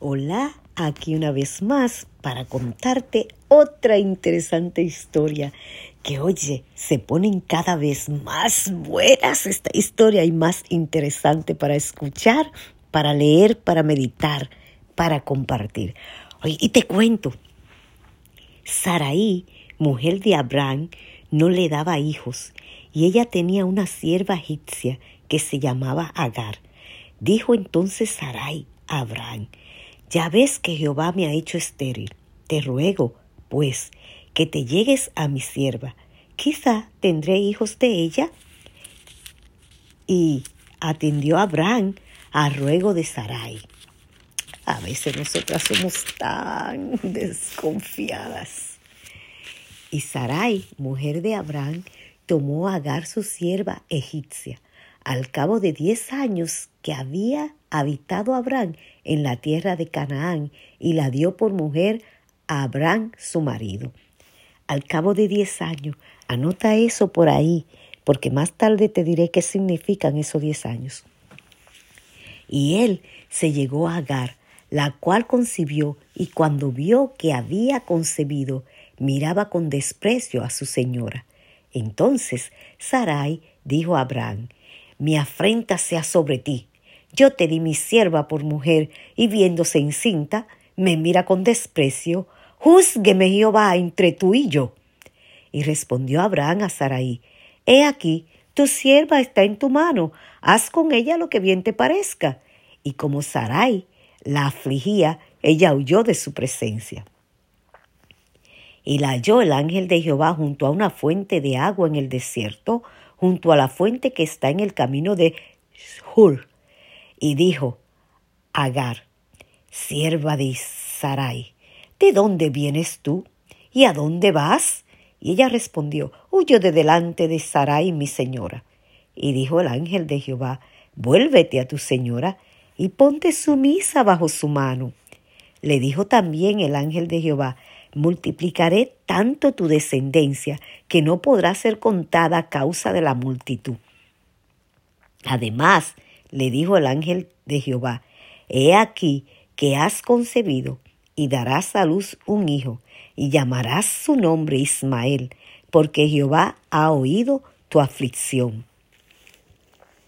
Hola, aquí una vez más para contarte otra interesante historia que oye, se ponen cada vez más buenas esta historia y más interesante para escuchar, para leer, para meditar, para compartir. Oye, y te cuento, Saraí, mujer de Abraham, no le daba hijos y ella tenía una sierva egipcia que se llamaba Agar. Dijo entonces Sarai a Abraham, ya ves que Jehová me ha hecho estéril. Te ruego, pues, que te llegues a mi sierva. Quizá tendré hijos de ella. Y atendió Abraham a ruego de Sarai. A veces nosotras somos tan desconfiadas. Y Sarai, mujer de Abraham, tomó a Agar su sierva egipcia. Al cabo de diez años que había habitado Abraham en la tierra de Canaán y la dio por mujer a Abraham su marido. Al cabo de diez años, anota eso por ahí, porque más tarde te diré qué significan esos diez años. Y él se llegó a Agar, la cual concibió, y cuando vio que había concebido, miraba con desprecio a su señora. Entonces Sarai dijo a Abraham, Mi afrenta sea sobre ti, yo te di mi sierva por mujer, y viéndose encinta, me mira con desprecio. Júzgueme Jehová entre tú y yo. Y respondió Abraham a Sarai, He aquí, tu sierva está en tu mano, haz con ella lo que bien te parezca. Y como Sarai la afligía, ella huyó de su presencia. Y la halló el ángel de Jehová junto a una fuente de agua en el desierto, junto a la fuente que está en el camino de Hur, y dijo, Agar, sierva de Sarai, ¿de dónde vienes tú? ¿Y a dónde vas? Y ella respondió, Huyo de delante de Sarai, mi señora. Y dijo el ángel de Jehová, Vuélvete a tu señora y ponte sumisa bajo su mano. Le dijo también el ángel de Jehová, Multiplicaré tanto tu descendencia que no podrá ser contada a causa de la multitud. Además, le dijo el ángel de Jehová, He aquí que has concebido y darás a luz un hijo, y llamarás su nombre Ismael, porque Jehová ha oído tu aflicción.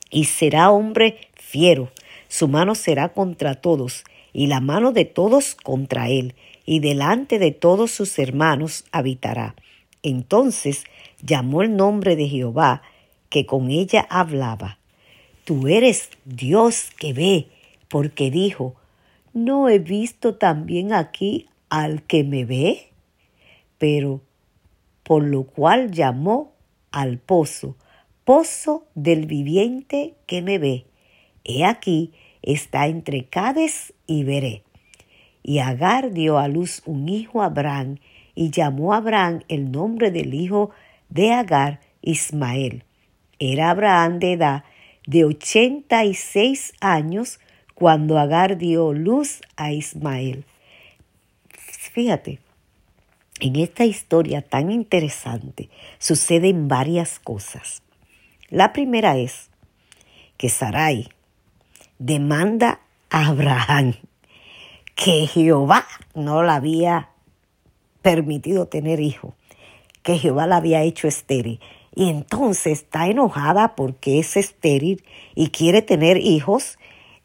Y será hombre fiero, su mano será contra todos, y la mano de todos contra él, y delante de todos sus hermanos habitará. Entonces llamó el nombre de Jehová, que con ella hablaba, Tú eres Dios que ve, porque dijo, ¿no he visto también aquí al que me ve? Pero, por lo cual llamó al pozo, pozo del viviente que me ve. He aquí, está entre Cades y Veré. Y Agar dio a luz un hijo a Abraham, y llamó a Abraham el nombre del hijo de Agar, Ismael. Era Abraham de edad de ochenta y seis años cuando Agar dio luz a Ismael. Fíjate, en esta historia tan interesante suceden varias cosas. La primera es que Sarai demanda a Abraham que Jehová no la había permitido tener hijo, que Jehová la había hecho estéril y entonces está enojada porque es estéril y quiere tener hijos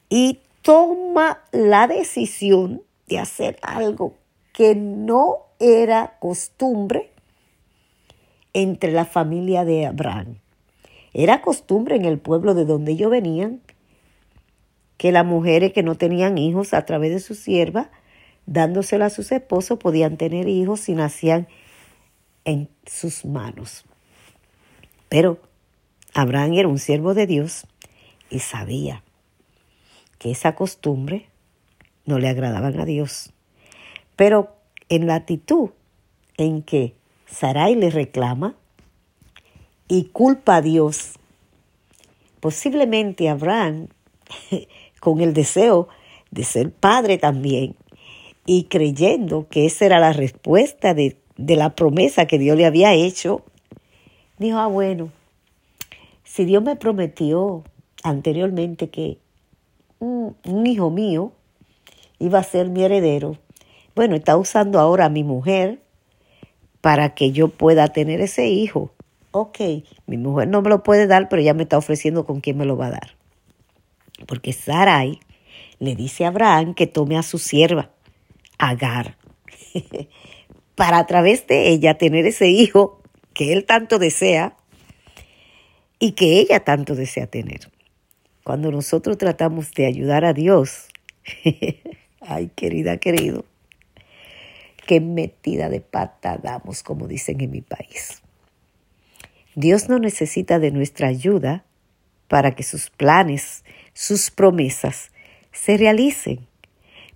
y toma la decisión de hacer algo que no era costumbre entre la familia de Abraham. Era costumbre en el pueblo de donde ellos venían que las mujeres que no tenían hijos a través de su sierva, dándosela a sus esposos, podían tener hijos si nacían en sus manos. Pero Abraham era un siervo de Dios y sabía que esa costumbre no le agradaban a Dios. Pero en la actitud en que Sarai le reclama y culpa a Dios, posiblemente Abraham, con el deseo de ser padre también, y creyendo que esa era la respuesta de, de la promesa que Dios le había hecho, dijo, ah, bueno, si Dios me prometió anteriormente que un, hijo mío iba a ser mi heredero. Bueno, está usando ahora a mi mujer para que yo pueda tener ese hijo. Ok, mi mujer no me lo puede dar, pero ya me está ofreciendo con quién me lo va a dar. Porque Sarai le dice a Abraham que tome a su sierva, Agar, para a través de ella tener ese hijo que él tanto desea y que ella tanto desea tener. Cuando nosotros tratamos de ayudar a Dios, ay querida, querido, qué metida de pata damos, como dicen en mi país. Dios no necesita de nuestra ayuda para que sus planes, sus promesas se realicen,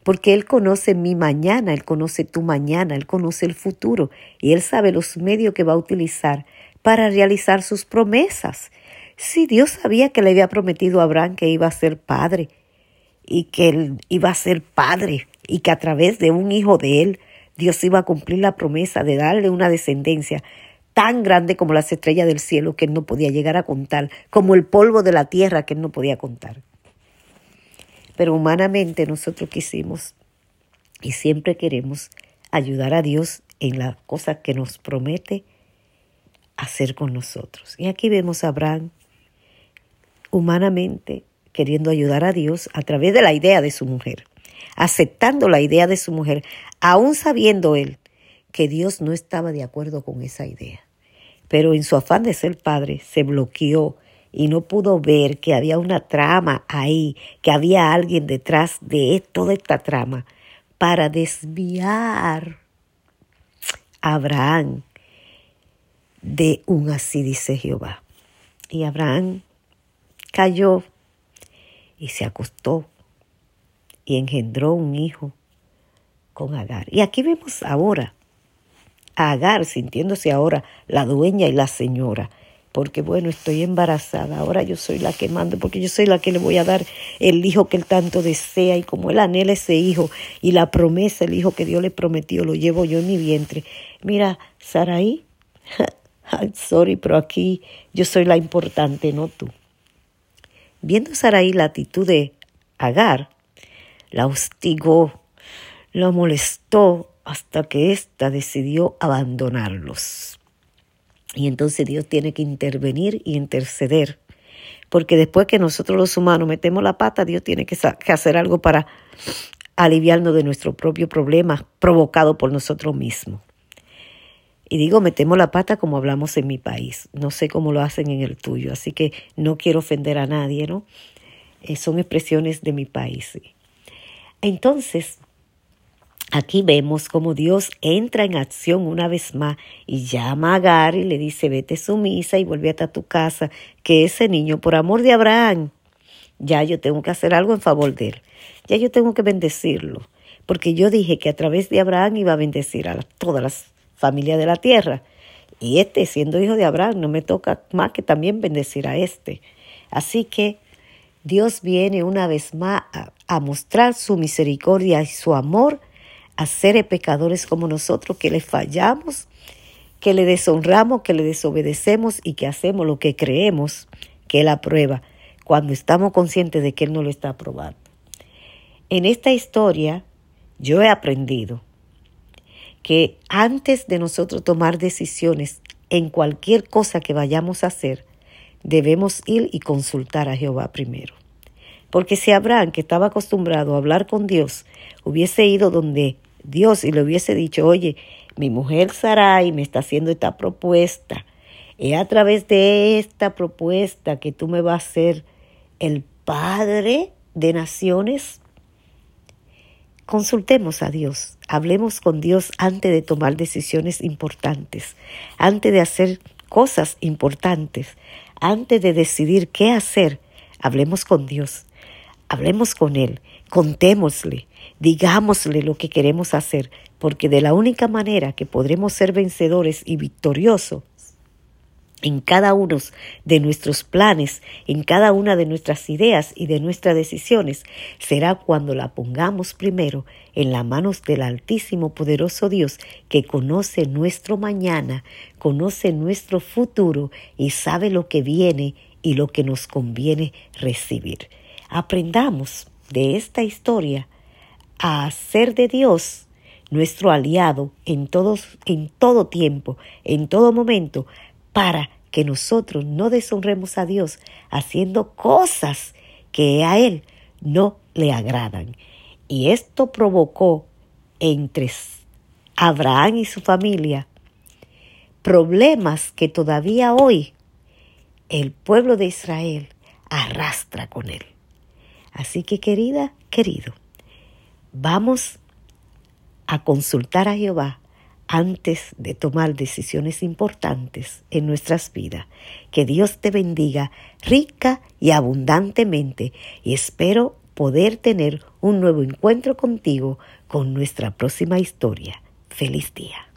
porque Él conoce mi mañana, Él conoce tu mañana, Él conoce el futuro y Él sabe los medios que va a utilizar para realizar sus promesas. Si Dios sabía que le había prometido a Abraham que iba a ser padre y que él iba a ser padre y que a través de un hijo de él Dios iba a cumplir la promesa de darle una descendencia tan grande como las estrellas del cielo que él no podía llegar a contar, como el polvo de la tierra que él no podía contar. Pero humanamente nosotros quisimos y siempre queremos ayudar a Dios en las cosas que nos promete hacer con nosotros. Y aquí vemos a Abraham humanamente queriendo ayudar a Dios a través de la idea de su mujer, aceptando la idea de su mujer, aún sabiendo él que Dios no estaba de acuerdo con esa idea. Pero en su afán de ser padre se bloqueó y no pudo ver que había una trama ahí, que había alguien detrás de toda esta trama para desviar a Abraham de un así dice Jehová. Y Abraham cayó y se acostó y engendró un hijo con Agar. Y aquí vemos ahora a Agar sintiéndose ahora la dueña y la señora. Porque bueno, estoy embarazada, ahora yo soy la que mando, porque yo soy la que le voy a dar el hijo que él tanto desea y como él anhela ese hijo y la promesa, el hijo que Dios le prometió, lo llevo yo en mi vientre. Mira, Saraí, sorry, pero aquí yo soy la importante, no tú. Viendo Saraí la actitud de Agar, la hostigó, la molestó hasta que ésta decidió abandonarlos. Y entonces Dios tiene que intervenir y interceder, porque después que nosotros los humanos metemos la pata, Dios tiene que, hacer algo para aliviarnos de nuestro propio problema provocado por nosotros mismos. Y digo, metemos la pata como hablamos en mi país. No sé cómo lo hacen en el tuyo, así que no quiero ofender a nadie, ¿no? Eh, son expresiones de mi país. Entonces, aquí vemos como Dios entra en acción una vez más y llama a Agar y le dice, vete sumisa y vuelve a tu casa, que ese niño, por amor de Abraham, ya yo tengo que hacer algo en favor de él. Ya yo tengo que bendecirlo. Porque yo dije que a través de Abraham iba a bendecir a todas las familia de la tierra. Y este, siendo hijo de Abraham, no me toca más que también bendecir a este. Así que Dios viene una vez más a, mostrar su misericordia y su amor a pecadores como nosotros que le fallamos, que le deshonramos, que le desobedecemos y que hacemos lo que creemos que Él aprueba cuando estamos conscientes de que Él no lo está aprobando. En esta historia yo he aprendido que antes de nosotros tomar decisiones en cualquier cosa que vayamos a hacer, debemos ir y consultar a Jehová primero. Porque si Abraham, que estaba acostumbrado a hablar con Dios, hubiese ido donde Dios y le hubiese dicho, oye, mi mujer Sarai me está haciendo esta propuesta, es a través de esta propuesta que tú me vas a ser el padre de naciones, Consultemos a Dios, hablemos con Dios antes de tomar decisiones importantes, antes de hacer cosas importantes, antes de decidir qué hacer, hablemos con Dios, hablemos con Él, contémosle, digámosle lo que queremos hacer, porque de la única manera que podremos ser vencedores y victoriosos en cada uno de nuestros planes, en cada una de nuestras ideas y de nuestras decisiones, será cuando la pongamos primero en las manos del Altísimo Poderoso Dios que conoce nuestro mañana, conoce nuestro futuro y sabe lo que viene y lo que nos conviene recibir. Aprendamos de esta historia a hacer de Dios nuestro aliado en, todos, en todo tiempo, en todo momento, para que nosotros no deshonremos a Dios haciendo cosas que a Él no le agradan. Y esto provocó entre Abraham y su familia problemas que todavía hoy el pueblo de Israel arrastra con él. Así que querida, querido, vamos a consultar a Jehová antes de tomar decisiones importantes en nuestras vidas. Que Dios te bendiga rica y abundantemente y espero poder tener un nuevo encuentro contigo con nuestra próxima historia. Feliz día.